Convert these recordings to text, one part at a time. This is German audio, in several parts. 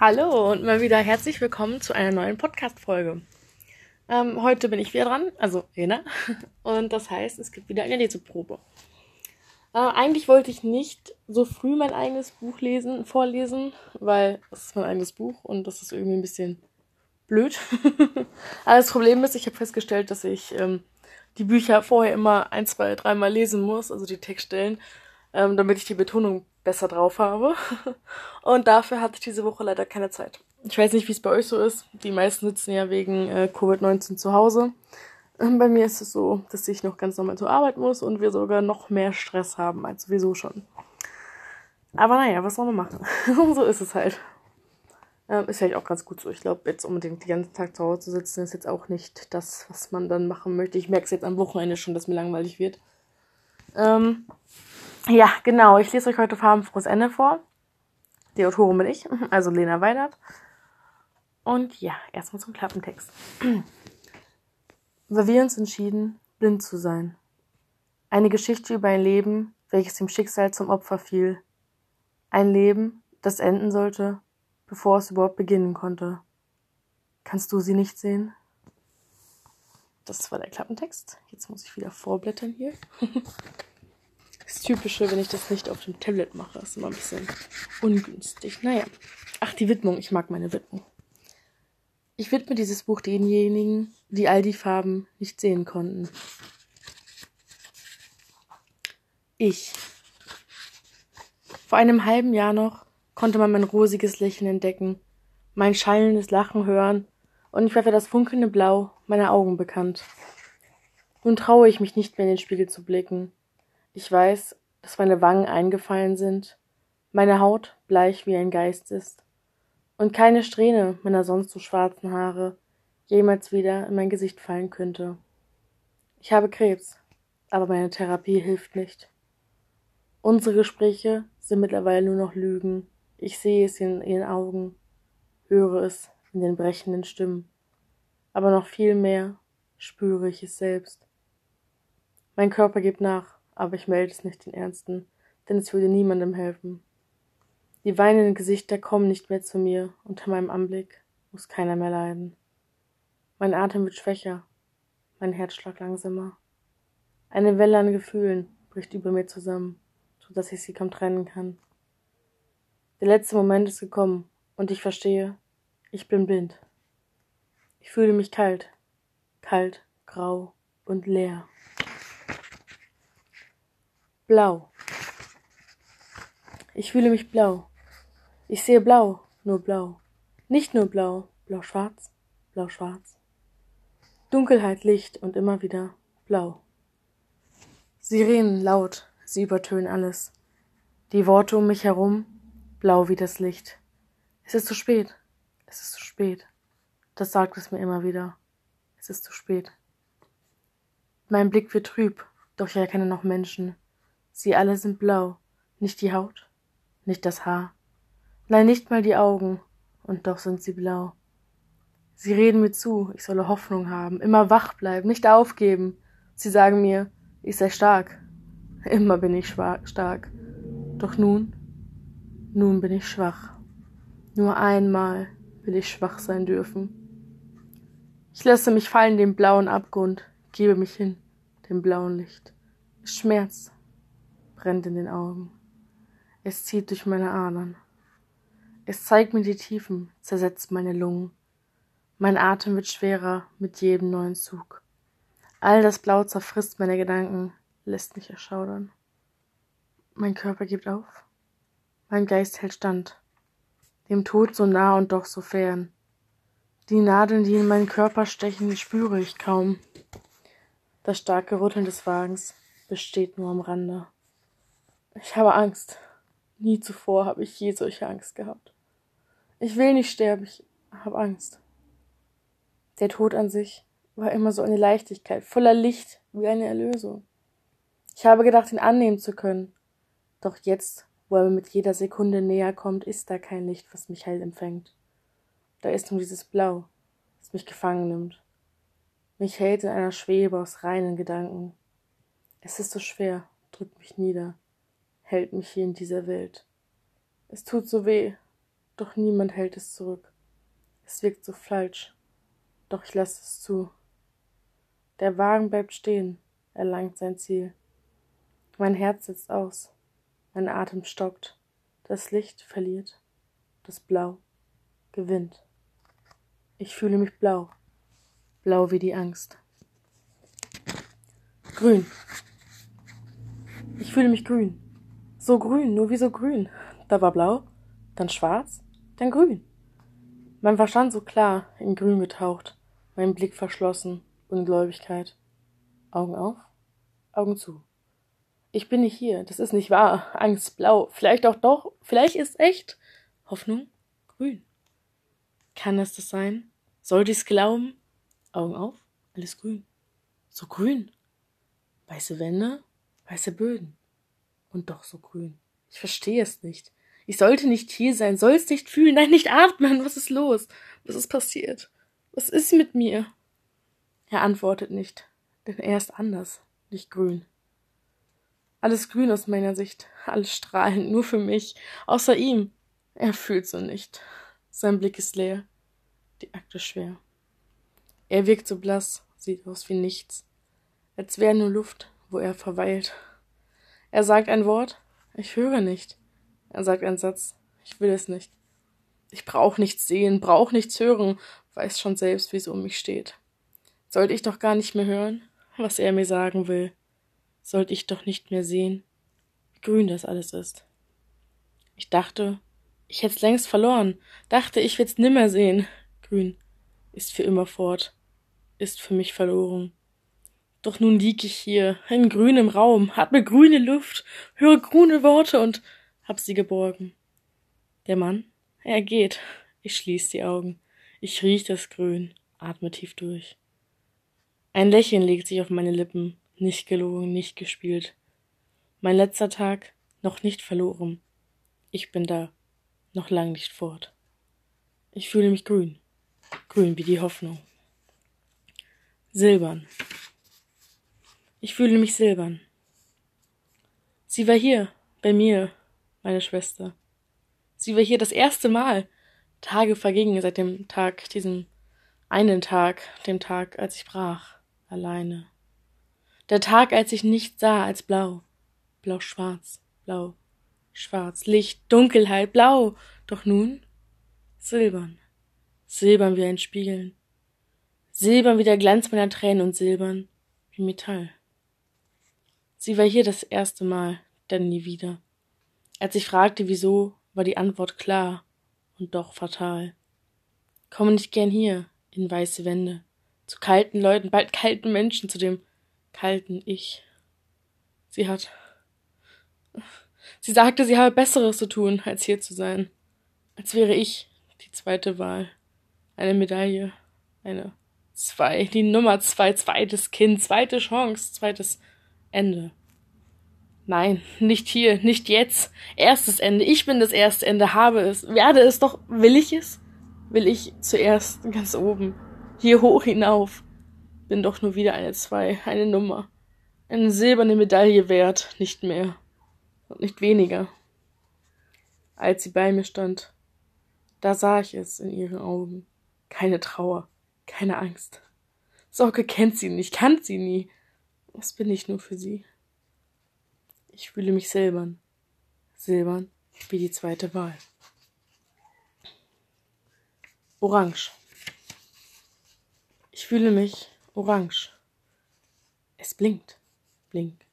Hallo und mal wieder herzlich willkommen zu einer neuen Podcast-Folge. Ähm, heute bin ich wieder dran, also Rena, und das heißt, es gibt wieder eine Leseprobe. Äh, eigentlich wollte ich nicht so früh mein eigenes Buch lesen, vorlesen, weil es ist mein eigenes Buch und das ist irgendwie ein bisschen blöd. Aber das Problem ist, ich habe festgestellt, dass ich ähm, die Bücher vorher immer ein, zwei, dreimal lesen muss, also die Textstellen, ähm, damit ich die Betonung besser drauf habe. Und dafür hatte ich diese Woche leider keine Zeit. Ich weiß nicht, wie es bei euch so ist. Die meisten sitzen ja wegen äh, Covid-19 zu Hause. Ähm, bei mir ist es so, dass ich noch ganz normal zur Arbeit muss und wir sogar noch mehr Stress haben als sowieso schon. Aber naja, was soll man machen? so ist es halt. Ähm, ist vielleicht auch ganz gut so. Ich glaube, jetzt unbedingt den ganzen Tag zu Hause zu sitzen, ist jetzt auch nicht das, was man dann machen möchte. Ich merke es jetzt am Wochenende schon, dass mir langweilig wird. Ähm, ja, genau. Ich lese euch heute Farbenfrohes Ende vor. Die Autorin bin ich, also Lena Weidert. Und ja, erstmal zum Klappentext. Weil wir uns entschieden, blind zu sein. Eine Geschichte über ein Leben, welches dem Schicksal zum Opfer fiel. Ein Leben, das enden sollte, bevor es überhaupt beginnen konnte. Kannst du sie nicht sehen? Das war der Klappentext. Jetzt muss ich wieder vorblättern hier. Das Typische, wenn ich das nicht auf dem Tablet mache, ist immer ein bisschen ungünstig. Naja. Ach, die Widmung. Ich mag meine Widmung. Ich widme dieses Buch denjenigen, die all die Farben nicht sehen konnten. Ich. Vor einem halben Jahr noch konnte man mein rosiges Lächeln entdecken, mein schallendes Lachen hören, und ich war für das funkelnde Blau meiner Augen bekannt. Nun traue ich mich nicht mehr in den Spiegel zu blicken. Ich weiß, dass meine Wangen eingefallen sind, meine Haut bleich wie ein Geist ist und keine Strähne meiner sonst so schwarzen Haare jemals wieder in mein Gesicht fallen könnte. Ich habe Krebs, aber meine Therapie hilft nicht. Unsere Gespräche sind mittlerweile nur noch Lügen. Ich sehe es in ihren Augen, höre es in den brechenden Stimmen. Aber noch viel mehr spüre ich es selbst. Mein Körper gibt nach aber ich melde es nicht den Ernsten, denn es würde niemandem helfen. Die weinenden Gesichter kommen nicht mehr zu mir, unter meinem Anblick muss keiner mehr leiden. Mein Atem wird schwächer, mein Herzschlag langsamer. Eine Welle an Gefühlen bricht über mir zusammen, so dass ich sie kaum trennen kann. Der letzte Moment ist gekommen und ich verstehe, ich bin blind. Ich fühle mich kalt, kalt, grau und leer. Blau. Ich fühle mich blau. Ich sehe blau, nur blau. Nicht nur blau, blau-schwarz, blau-schwarz. Dunkelheit, Licht und immer wieder blau. Sirenen laut, sie übertönen alles. Die Worte um mich herum, blau wie das Licht. Es ist zu spät, es ist zu spät. Das sagt es mir immer wieder. Es ist zu spät. Mein Blick wird trüb, doch ich erkenne noch Menschen. Sie alle sind blau, nicht die Haut, nicht das Haar, nein, nicht mal die Augen, und doch sind sie blau. Sie reden mir zu, ich solle Hoffnung haben, immer wach bleiben, nicht aufgeben. Sie sagen mir, ich sei stark. Immer bin ich stark. Doch nun, nun bin ich schwach. Nur einmal will ich schwach sein dürfen. Ich lasse mich fallen den blauen Abgrund, gebe mich hin, dem blauen Licht. Es schmerzt, brennt in den Augen. Es zieht durch meine Adern. Es zeigt mir die Tiefen, zersetzt meine Lungen. Mein Atem wird schwerer mit jedem neuen Zug. All das Blau zerfrisst meine Gedanken, lässt mich erschaudern. Mein Körper gibt auf. Mein Geist hält stand. Dem Tod so nah und doch so fern. Die Nadeln, die in meinen Körper stechen, spüre ich kaum. Das starke Rütteln des Wagens besteht nur am Rande. Ich habe Angst. Nie zuvor habe ich je solche Angst gehabt. Ich will nicht sterben, ich habe Angst. Der Tod an sich war immer so eine Leichtigkeit, voller Licht, wie eine Erlösung. Ich habe gedacht, ihn annehmen zu können. Doch jetzt, wo er mit jeder Sekunde näher kommt, ist da kein Licht, was mich hell empfängt. Da ist nur dieses Blau, das mich gefangen nimmt. Mich hält in einer Schwebe aus reinen Gedanken. Es ist so schwer, drückt mich nieder hält mich hier in dieser Welt. Es tut so weh, doch niemand hält es zurück. Es wirkt so falsch, doch ich lasse es zu. Der Wagen bleibt stehen, erlangt sein Ziel. Mein Herz setzt aus, mein Atem stockt, das Licht verliert, das Blau gewinnt. Ich fühle mich blau, blau wie die Angst. Grün. Ich fühle mich grün. So grün, nur wie so grün. Da war blau, dann schwarz, dann grün. Mein Verstand so klar, in grün getaucht, mein Blick verschlossen, Ungläubigkeit. Augen auf, Augen zu. Ich bin nicht hier, das ist nicht wahr. Angst, blau, vielleicht auch doch, vielleicht ist echt. Hoffnung, grün. Kann es das sein? Sollte ich's glauben? Augen auf, alles grün. So grün. Weiße Wände, weiße Böden. Und doch so grün. Ich verstehe es nicht. Ich sollte nicht hier sein, soll es nicht fühlen, nein, nicht atmen. Was ist los? Was ist passiert? Was ist mit mir? Er antwortet nicht, denn er ist anders, nicht grün. Alles grün aus meiner Sicht, alles strahlend, nur für mich, außer ihm. Er fühlt so nicht. Sein Blick ist leer, die Akte schwer. Er wirkt so blass, sieht aus wie nichts, als wäre nur Luft, wo er verweilt. Er sagt ein Wort, ich höre nicht. Er sagt einen Satz, ich will es nicht. Ich brauch nichts sehen, brauch nichts hören, weiß schon selbst, wie es um mich steht. Sollte ich doch gar nicht mehr hören, was er mir sagen will. Sollte ich doch nicht mehr sehen, wie grün das alles ist. Ich dachte, ich hätt's längst verloren, dachte, ich will's nimmer sehen. Grün ist für immer fort, ist für mich verloren. Doch nun lieg ich hier, in grünem Raum, atme grüne Luft, höre grüne Worte und hab sie geborgen. Der Mann, er geht. Ich schließ die Augen. Ich riech das Grün, atme tief durch. Ein Lächeln legt sich auf meine Lippen, nicht gelogen, nicht gespielt. Mein letzter Tag noch nicht verloren. Ich bin da, noch lang nicht fort. Ich fühle mich grün, grün wie die Hoffnung. Silbern. Ich fühle mich silbern. Sie war hier, bei mir, meine Schwester. Sie war hier das erste Mal. Tage vergingen seit dem Tag, diesem einen Tag, dem Tag, als ich brach, alleine. Der Tag, als ich nicht sah als blau, blau-schwarz, blau, schwarz, Licht, Dunkelheit, blau, doch nun silbern, silbern wie ein Spiegeln, silbern wie der Glanz meiner Tränen und silbern wie Metall. Sie war hier das erste Mal, dann nie wieder. Als ich fragte, wieso, war die Antwort klar und doch fatal. Komme nicht gern hier, in weiße Wände, zu kalten Leuten, bald kalten Menschen, zu dem kalten Ich. Sie hat. Sie sagte, sie habe Besseres zu tun, als hier zu sein. Als wäre ich die zweite Wahl. Eine Medaille, eine zwei, die Nummer zwei, zweites Kind, zweite Chance, zweites Ende. Nein, nicht hier, nicht jetzt. Erstes Ende. Ich bin das erste Ende, habe es, werde es doch. Will ich es? Will ich zuerst ganz oben, hier hoch hinauf. Bin doch nur wieder eine Zwei, eine Nummer. Eine silberne Medaille wert, nicht mehr. Und nicht weniger. Als sie bei mir stand, da sah ich es in ihren Augen. Keine Trauer, keine Angst. Sorge kennt sie nicht, kann sie nie. Was bin ich nur für sie? Ich fühle mich silbern. Silbern wie die zweite Wahl. Orange. Ich fühle mich orange. Es blinkt. Blink,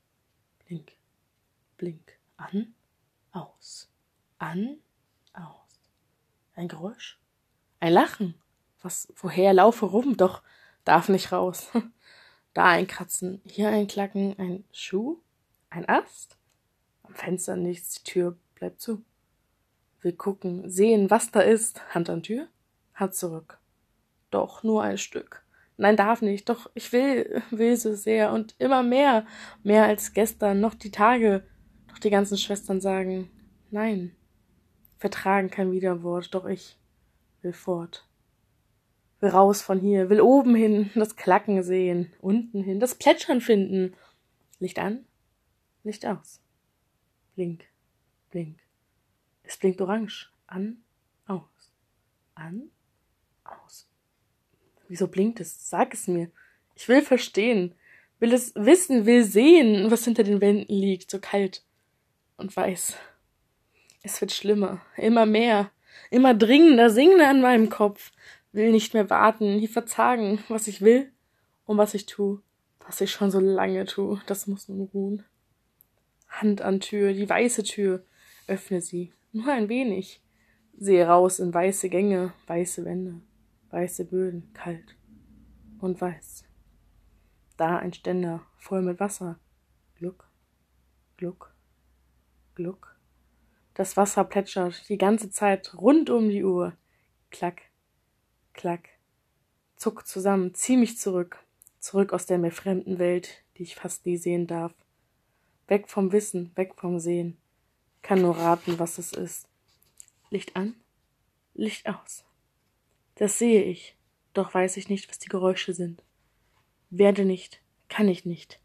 blink, blink. An, aus. An, aus. Ein Geräusch. Ein Lachen. Was, woher laufe rum, doch darf nicht raus. Da ein Kratzen, hier ein Klacken, ein Schuh. Ein Ast? Am Fenster nichts, die Tür bleibt zu. Will gucken, sehen, was da ist. Hand an Tür, Hand zurück. Doch nur ein Stück. Nein, darf nicht. Doch ich will, will so sehr und immer mehr. Mehr als gestern, noch die Tage. Doch die ganzen Schwestern sagen, nein. Vertragen kein Widerwort, doch ich will fort. Will raus von hier, will oben hin, das Klacken sehen, unten hin, das Plätschern finden. Licht an, Licht aus. Blink, blink. Es blinkt orange. An, aus. An, aus. Wieso blinkt es? Sag es mir. Ich will verstehen, will es wissen, will sehen, was hinter den Wänden liegt, so kalt und weiß. Es wird schlimmer, immer mehr, immer dringender, singender an meinem Kopf, will nicht mehr warten, nie verzagen, was ich will und was ich tu, was ich schon so lange tu, das muss nun ruhen. Hand an Tür, die weiße Tür, öffne sie, nur ein wenig, sehe raus in weiße Gänge, weiße Wände, weiße Böden, kalt und weiß. Da ein Ständer voll mit Wasser, Gluck, Gluck, Gluck. Das Wasser plätschert die ganze Zeit rund um die Uhr. Klack, klack. Zuck zusammen, zieh mich zurück, zurück aus der mir fremden Welt, die ich fast nie sehen darf. Weg vom Wissen, weg vom Sehen. Kann nur raten, was es ist. Licht an, Licht aus. Das sehe ich, doch weiß ich nicht, was die Geräusche sind. Werde nicht, kann ich nicht,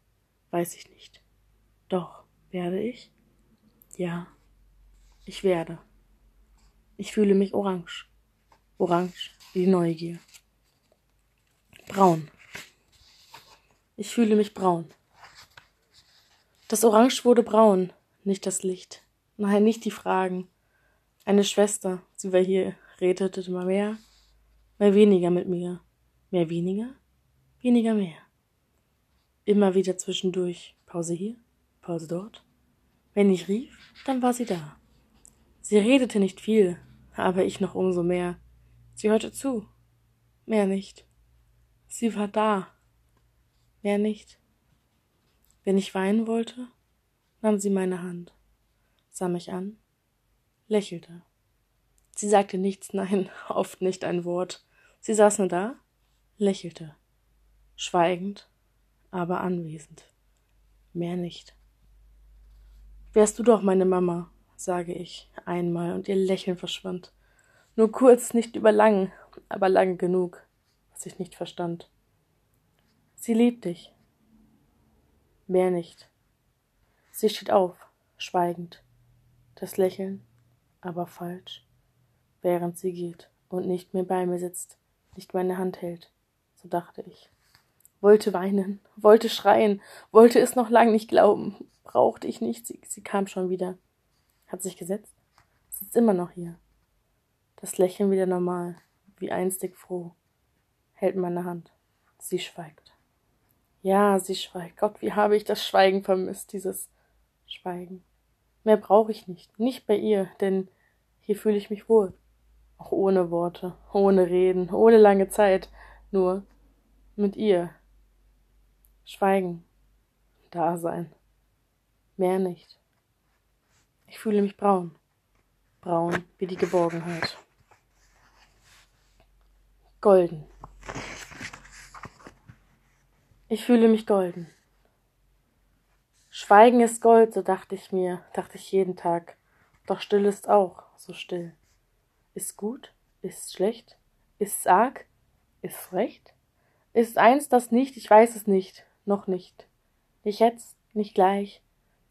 weiß ich nicht. Doch, werde ich? Ja, ich werde. Ich fühle mich orange. Orange wie Neugier. Braun. Ich fühle mich braun. Das Orange wurde braun, nicht das Licht. Nein, nicht die Fragen. Eine Schwester, sie war hier, redete immer mehr, mehr weniger mit mir. Mehr weniger, weniger mehr. Immer wieder zwischendurch. Pause hier, Pause dort. Wenn ich rief, dann war sie da. Sie redete nicht viel, aber ich noch umso mehr. Sie hörte zu. Mehr nicht. Sie war da. Mehr nicht. Wenn ich weinen wollte, nahm sie meine Hand, sah mich an, lächelte. Sie sagte nichts, nein, oft nicht ein Wort. Sie saß nur da, lächelte, schweigend, aber anwesend. Mehr nicht. Wärst du doch meine Mama, sage ich einmal, und ihr Lächeln verschwand. Nur kurz, nicht überlang, aber lang genug, was ich nicht verstand. Sie liebt dich. Mehr nicht. Sie steht auf, schweigend. Das Lächeln, aber falsch, während sie geht und nicht mehr bei mir sitzt, nicht meine Hand hält, so dachte ich. Wollte weinen, wollte schreien, wollte es noch lang nicht glauben, brauchte ich nicht, sie, sie kam schon wieder, hat sich gesetzt, sitzt immer noch hier, das Lächeln wieder normal, wie einstig froh. Hält meine Hand. Sie schweigt. Ja, sie schweigt. Gott, wie habe ich das Schweigen vermisst, dieses Schweigen. Mehr brauche ich nicht. Nicht bei ihr, denn hier fühle ich mich wohl. Auch ohne Worte, ohne Reden, ohne lange Zeit. Nur mit ihr. Schweigen. Da sein. Mehr nicht. Ich fühle mich braun. Braun wie die Geborgenheit golden. Ich fühle mich golden. Schweigen ist Gold, so dachte ich mir, dachte ich jeden Tag. Doch still ist auch so still. Ist gut? Ist schlecht? Ist's arg? Ist's recht? Ist eins das nicht? Ich weiß es nicht. Noch nicht. Nicht jetzt, nicht gleich.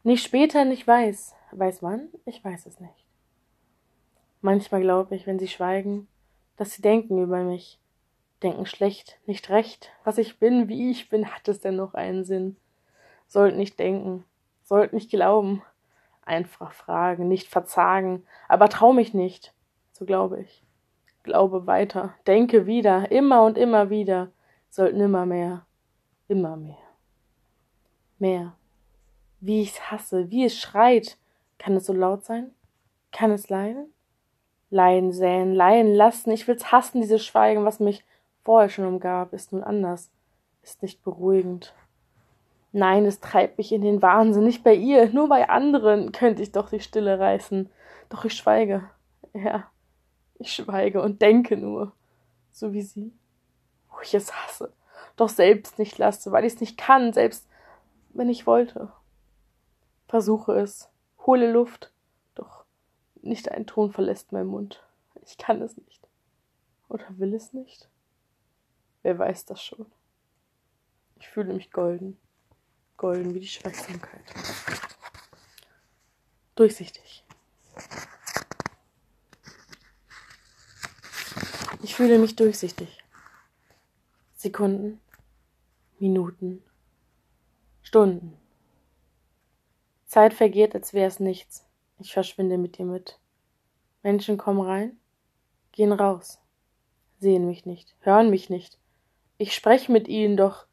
Nicht später, nicht weiß. Weiß wann? Ich weiß es nicht. Manchmal glaube ich, wenn sie schweigen, dass sie denken über mich, denken schlecht, nicht recht, was ich bin, wie ich bin, hat es denn noch einen Sinn? Sollt nicht denken, sollt nicht glauben, einfach fragen, nicht verzagen, aber trau mich nicht, so glaube ich. Glaube weiter, denke wieder, immer und immer wieder, sollt nimmer mehr, immer mehr. Mehr. Wie ich's hasse, wie es schreit, kann es so laut sein? Kann es leiden? Leiden säen, leiden lassen, ich will's hassen, dieses Schweigen, was mich vorher schon umgab, ist nun anders, ist nicht beruhigend. Nein, es treibt mich in den Wahnsinn, nicht bei ihr, nur bei anderen könnte ich doch die Stille reißen. Doch ich schweige, ja, ich schweige und denke nur, so wie sie, wo ich es hasse, doch selbst nicht lasse, weil ich es nicht kann, selbst wenn ich wollte. Versuche es, hole Luft, nicht ein Ton verlässt mein Mund. Ich kann es nicht. Oder will es nicht? Wer weiß das schon? Ich fühle mich golden. Golden wie die Schweigsamkeit. Durchsichtig. Ich fühle mich durchsichtig. Sekunden, Minuten, Stunden. Zeit vergeht, als wäre es nichts. Ich verschwinde mit dir mit. Menschen kommen rein, gehen raus, sehen mich nicht, hören mich nicht. Ich spreche mit ihnen, doch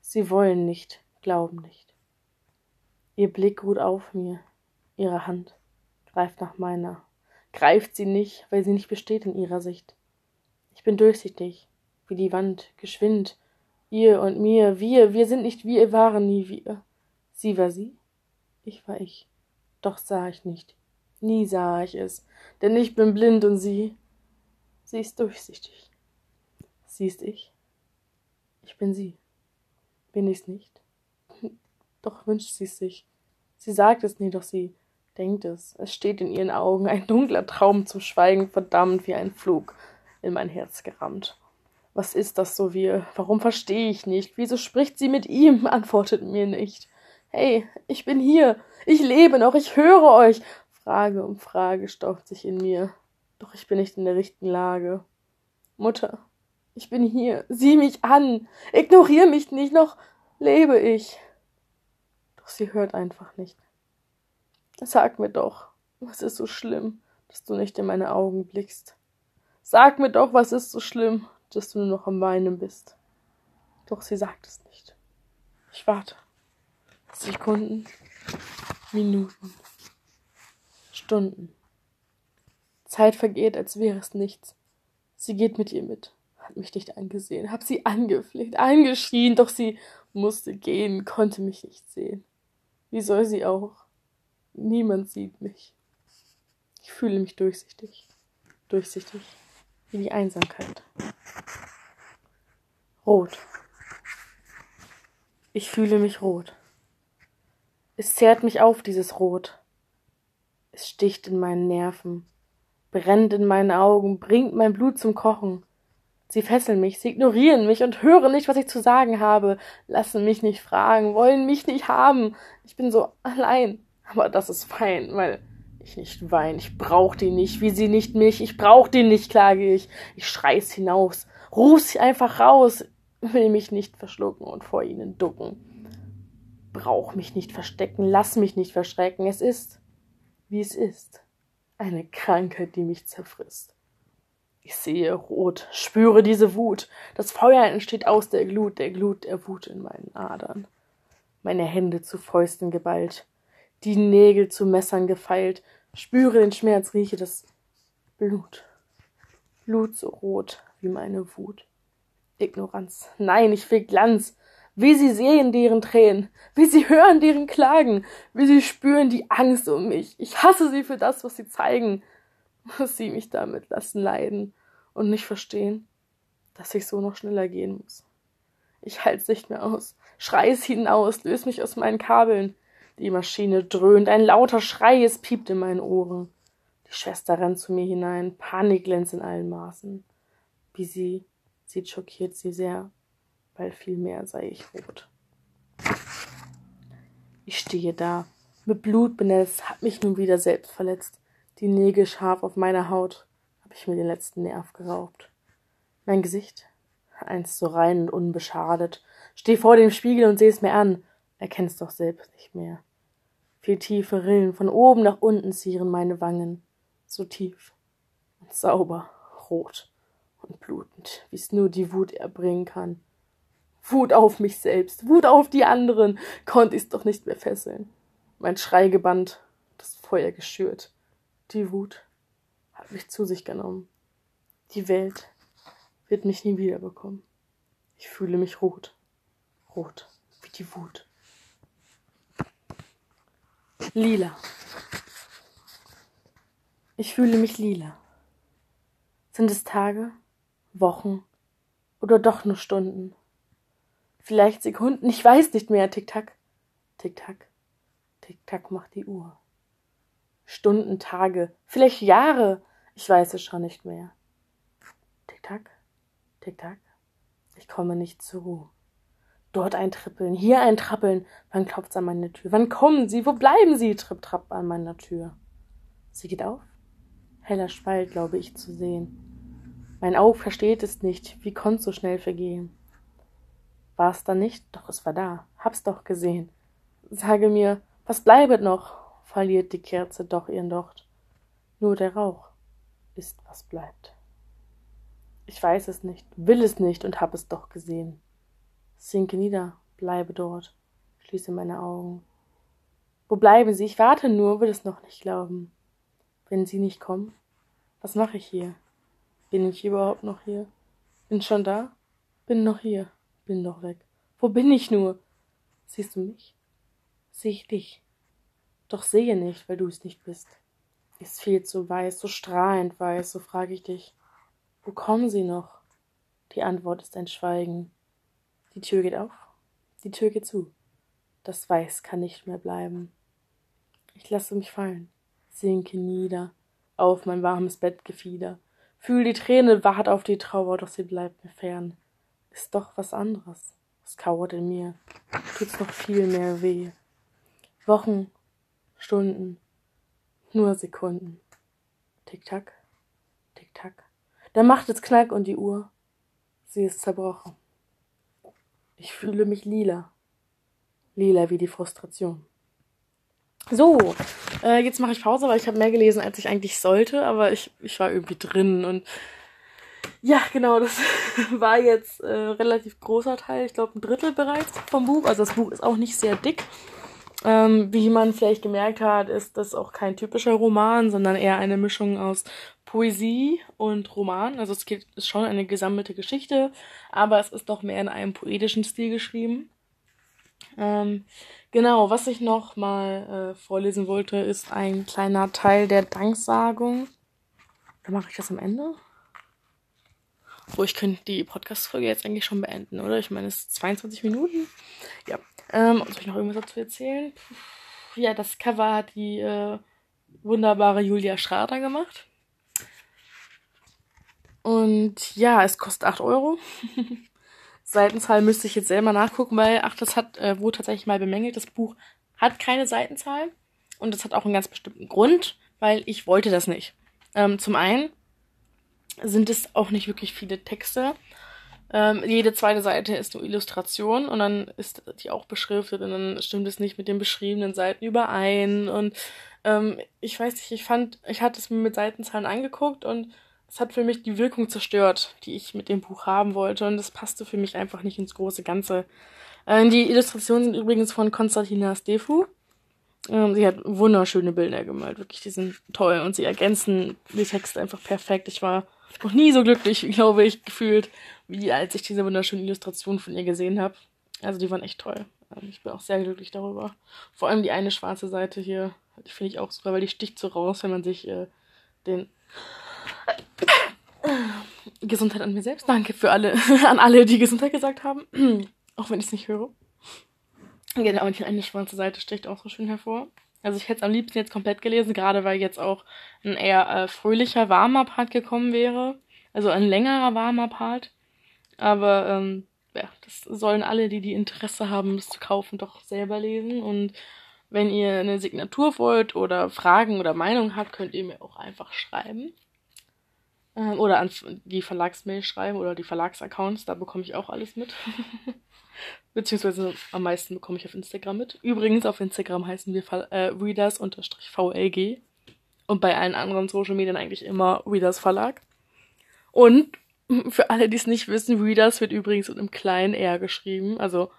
sie wollen nicht, glauben nicht. Ihr Blick ruht auf mir, ihre Hand greift nach meiner, greift sie nicht, weil sie nicht besteht in ihrer Sicht. Ich bin durchsichtig, wie die Wand, geschwind, ihr und mir, wir, wir sind nicht wir, waren nie wir. Sie war sie, ich war ich, doch sah ich nicht, nie sah ich es, denn ich bin blind und sie, sie ist durchsichtig. Sie ist ich, ich bin sie. Bin ich's nicht? Doch wünscht sie sich. Sie sagt es nie, doch sie denkt es. Es steht in ihren Augen, ein dunkler Traum zum Schweigen, verdammt wie ein Flug in mein Herz gerammt. Was ist das so wir? Warum verstehe ich nicht? Wieso spricht sie mit ihm? Antwortet mir nicht. Hey, ich bin hier. Ich lebe noch. Ich höre euch. Frage um Frage staucht sich in mir. Doch ich bin nicht in der richtigen Lage. Mutter, ich bin hier. Sieh mich an. Ignoriere mich nicht. Noch lebe ich. Doch sie hört einfach nicht. Sag mir doch, was ist so schlimm, dass du nicht in meine Augen blickst? Sag mir doch, was ist so schlimm, dass du nur noch am Weinen bist. Doch sie sagt es nicht. Ich warte. Sekunden, Minuten, Stunden. Zeit vergeht, als wäre es nichts. Sie geht mit ihr mit, hat mich nicht angesehen, hab sie angefleht, angeschrien, doch sie musste gehen, konnte mich nicht sehen. Wie soll sie auch? Niemand sieht mich. Ich fühle mich durchsichtig. Durchsichtig wie die Einsamkeit. Rot. Ich fühle mich rot. Es zehrt mich auf, dieses Rot. Es sticht in meinen Nerven, brennt in meinen Augen, bringt mein Blut zum Kochen. Sie fesseln mich, sie ignorieren mich und hören nicht, was ich zu sagen habe, lassen mich nicht fragen, wollen mich nicht haben. Ich bin so allein. Aber das ist fein, weil ich nicht weine. Ich brauch die nicht, wie sie nicht mich. Ich brauch die nicht, klage ich. Ich schrei's hinaus, ruf's einfach raus, will mich nicht verschlucken und vor ihnen ducken. Brauch mich nicht verstecken, lass mich nicht verschrecken. Es ist, wie es ist. Eine Krankheit, die mich zerfrisst. Ich sehe rot, spüre diese Wut. Das Feuer entsteht aus der Glut, der Glut der Wut in meinen Adern. Meine Hände zu Fäusten geballt, die Nägel zu Messern gefeilt, spüre den Schmerz, rieche das Blut. Blut so rot wie meine Wut. Ignoranz. Nein, ich will Glanz. Wie sie sehen deren Tränen, wie sie hören deren Klagen, wie sie spüren die Angst um mich. Ich hasse sie für das, was sie zeigen, was sie mich damit lassen leiden und nicht verstehen, dass ich so noch schneller gehen muss. Ich halt's nicht mehr aus. Schrei es hinaus, löse mich aus meinen Kabeln. Die Maschine dröhnt, ein lauter Schrei, es piept in meinen Ohren. Die Schwester rennt zu mir hinein, Panik glänzt in allen Maßen. Wie sie sieht, schockiert sie sehr, weil vielmehr sei ich rot. Ich stehe da, mit Blut benetzt, hab mich nun wieder selbst verletzt. Die Nägel scharf auf meiner Haut, hab ich mir den letzten Nerv geraubt. Mein Gesicht, einst so rein und unbeschadet, steh vor dem Spiegel und seh's mir an, erkenn's doch selbst nicht mehr. Viel tiefe Rillen von oben nach unten zieren meine Wangen, so tief und sauber, rot und blutend, wie's nur die Wut erbringen kann. Wut auf mich selbst, Wut auf die anderen, konnt ich's doch nicht mehr fesseln. Mein Schrei gebannt, das Feuer geschürt. Die Wut hat mich zu sich genommen. Die Welt wird mich nie wiederbekommen. Ich fühle mich rot, rot wie die Wut. Lila. Ich fühle mich lila. Sind es Tage, Wochen oder doch nur Stunden? Vielleicht Sekunden, ich weiß nicht mehr. Tick-Tack, Tick-Tack, Tick-Tack macht die Uhr. Stunden, Tage, vielleicht Jahre, ich weiß es schon nicht mehr. Tick-Tack, Tick-Tack, ich komme nicht zur Ruhe. Dort ein Trippeln, hier ein Trappeln. Wann klopft's an meine Tür? Wann kommen Sie? Wo bleiben Sie? Tripp, trapp an meiner Tür. Sie geht auf. Heller Spalt, glaube ich, zu sehen. Mein Auge versteht es nicht, wie konnt so schnell vergehen. War es dann nicht? Doch es war da, hab's doch gesehen. Sage mir, was bleibet noch? verliert die Kerze doch ihren Docht. Nur der Rauch ist, was bleibt. Ich weiß es nicht, will es nicht und hab es doch gesehen. Sinke nieder, bleibe dort, schließe meine Augen. Wo bleiben Sie? Ich warte nur, will es noch nicht glauben. Wenn Sie nicht kommen, was mache ich hier? Bin ich überhaupt noch hier? Bin schon da? Bin noch hier? Bin doch weg. Wo bin ich nur? Siehst du mich? Sehe ich dich? Doch sehe nicht, weil du es nicht bist. Ist viel zu weiß, so strahlend weiß, so frage ich dich. Wo kommen sie noch? Die Antwort ist ein Schweigen. Die Tür geht auf, die Tür geht zu. Das Weiß kann nicht mehr bleiben. Ich lasse mich fallen, sinke nieder, auf mein warmes Bettgefieder. Fühl die Träne, wart auf die Trauer, doch sie bleibt mir fern. Ist doch was anderes. Es kauert in mir, tut's noch viel mehr weh. Wochen, Stunden, nur Sekunden. Tick-Tack, Tick-Tack. Da macht es Knack und die Uhr, sie ist zerbrochen. Ich fühle mich lila. Lila wie die Frustration. So, äh, jetzt mache ich Pause, weil ich habe mehr gelesen, als ich eigentlich sollte, aber ich, ich war irgendwie drin und ja, genau, das war jetzt äh, relativ großer Teil, ich glaube ein Drittel bereits vom Buch. Also das Buch ist auch nicht sehr dick. Ähm, wie man vielleicht gemerkt hat, ist das auch kein typischer Roman, sondern eher eine Mischung aus Poesie und Roman. Also es geht, ist schon eine gesammelte Geschichte, aber es ist doch mehr in einem poetischen Stil geschrieben. Ähm, genau, was ich noch mal äh, vorlesen wollte, ist ein kleiner Teil der Danksagung. Dann mache ich das am Ende. Wo ich könnte die Podcast-Folge jetzt eigentlich schon beenden, oder? Ich meine, es ist 22 Minuten. Ja. Ähm, soll ich noch irgendwas dazu erzählen? Ja, das Cover hat die äh, wunderbare Julia Schrader gemacht. Und ja, es kostet 8 Euro. Seitenzahl müsste ich jetzt selber nachgucken, weil, ach, das hat, äh, wurde tatsächlich mal bemängelt. Das Buch hat keine Seitenzahl. Und das hat auch einen ganz bestimmten Grund, weil ich wollte das nicht. Ähm, zum einen sind es auch nicht wirklich viele Texte. Ähm, jede zweite Seite ist eine Illustration und dann ist die auch beschriftet und dann stimmt es nicht mit den beschriebenen Seiten überein. Und ähm, ich weiß nicht, ich fand, ich hatte es mir mit Seitenzahlen angeguckt und es hat für mich die Wirkung zerstört, die ich mit dem Buch haben wollte. Und das passte für mich einfach nicht ins große Ganze. Äh, die Illustrationen sind übrigens von Konstantina Stefu. Ähm, sie hat wunderschöne Bilder gemalt, wirklich, die sind toll und sie ergänzen die Texte einfach perfekt. Ich war noch nie so glücklich, glaube ich, gefühlt, wie als ich diese wunderschönen Illustrationen von ihr gesehen habe. Also die waren echt toll. Ähm, ich bin auch sehr glücklich darüber. Vor allem die eine schwarze Seite hier, die finde ich auch super, weil die sticht so raus, wenn man sich äh, den Gesundheit an mir selbst. Danke für alle, an alle, die Gesundheit gesagt haben. auch wenn ich es nicht höre. Genau, und die eine schwarze Seite sticht auch so schön hervor. Also ich hätte es am liebsten jetzt komplett gelesen, gerade weil jetzt auch ein eher äh, fröhlicher, warmer Part gekommen wäre. Also ein längerer, warmer Part. Aber ähm, ja, das sollen alle, die die Interesse haben, das zu kaufen, doch selber lesen. Und wenn ihr eine Signatur wollt oder Fragen oder Meinungen habt, könnt ihr mir auch einfach schreiben. Ähm, oder an die Verlagsmail schreiben oder die Verlagsaccounts, da bekomme ich auch alles mit. Beziehungsweise am meisten bekomme ich auf Instagram mit. Übrigens, auf Instagram heißen wir äh, Readers-VLG. Und bei allen anderen Social Medien eigentlich immer Readers Verlag. Und für alle, die es nicht wissen, Readers wird übrigens mit einem kleinen R geschrieben. Also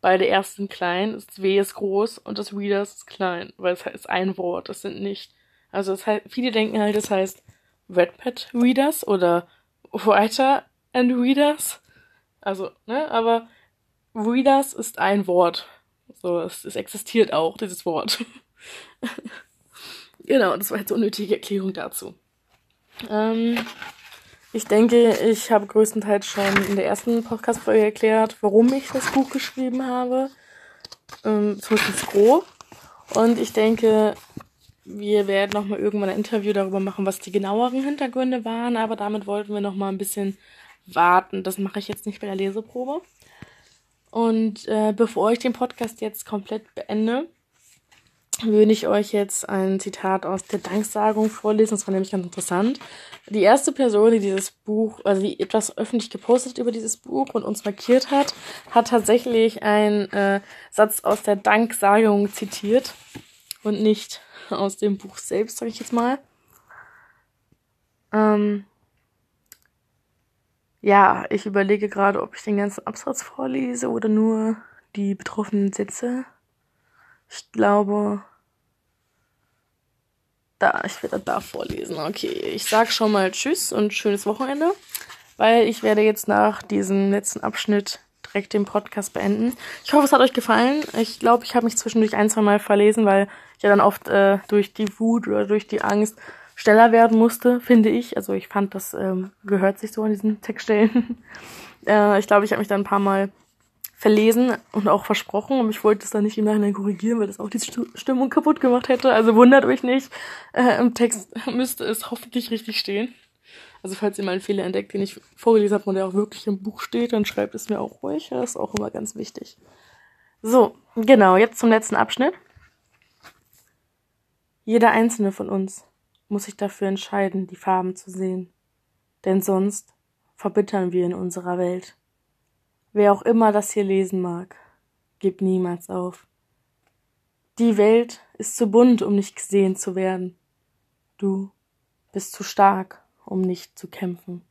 beide ersten klein, das W ist groß und das Readers ist klein, weil es heißt ein Wort. Das sind nicht. Also das heißt, viele denken halt, das heißt Redpad Readers oder Writer and Readers. Also, ne, aber Readers ist ein Wort. So, es, es existiert auch, dieses Wort. genau, das war jetzt unnötige Erklärung dazu. Ähm, ich denke, ich habe größtenteils schon in der ersten Podcast-Folge erklärt, warum ich das Buch geschrieben habe. Ähm, zumindest grob. Und ich denke, wir werden nochmal irgendwann ein Interview darüber machen, was die genaueren Hintergründe waren, aber damit wollten wir nochmal ein bisschen warten. Das mache ich jetzt nicht bei der Leseprobe. Und äh, bevor ich den Podcast jetzt komplett beende, würde ich euch jetzt ein Zitat aus der Danksagung vorlesen. Das war nämlich ganz interessant. Die erste Person, die dieses Buch, also die etwas öffentlich gepostet über dieses Buch und uns markiert hat, hat tatsächlich einen äh, Satz aus der Danksagung zitiert und nicht aus dem Buch selbst, sage ich jetzt mal. Ähm, ja, ich überlege gerade, ob ich den ganzen Absatz vorlese oder nur die betroffenen Sätze. Ich glaube, da, ich werde da vorlesen. Okay, ich sag schon mal Tschüss und schönes Wochenende, weil ich werde jetzt nach diesem letzten Abschnitt direkt den Podcast beenden. Ich hoffe, es hat euch gefallen. Ich glaube, ich habe mich zwischendurch ein, zwei Mal verlesen, weil ich ja dann oft äh, durch die Wut oder durch die Angst schneller werden musste, finde ich. Also ich fand, das ähm, gehört sich so an diesen Textstellen. äh, ich glaube, ich habe mich dann ein paar Mal verlesen und auch versprochen. Und ich wollte es dann nicht im Nachhinein korrigieren, weil das auch die Stimmung kaputt gemacht hätte. Also wundert euch nicht. Äh, Im Text müsste es hoffentlich richtig stehen. Also falls ihr mal einen Fehler entdeckt, den ich vorgelesen habe und der auch wirklich im Buch steht, dann schreibt es mir auch ruhig. Das ist auch immer ganz wichtig. So, genau, jetzt zum letzten Abschnitt. Jeder einzelne von uns muss sich dafür entscheiden, die Farben zu sehen. Denn sonst verbittern wir in unserer Welt. Wer auch immer das hier lesen mag, gib niemals auf. Die Welt ist zu bunt, um nicht gesehen zu werden. Du bist zu stark, um nicht zu kämpfen.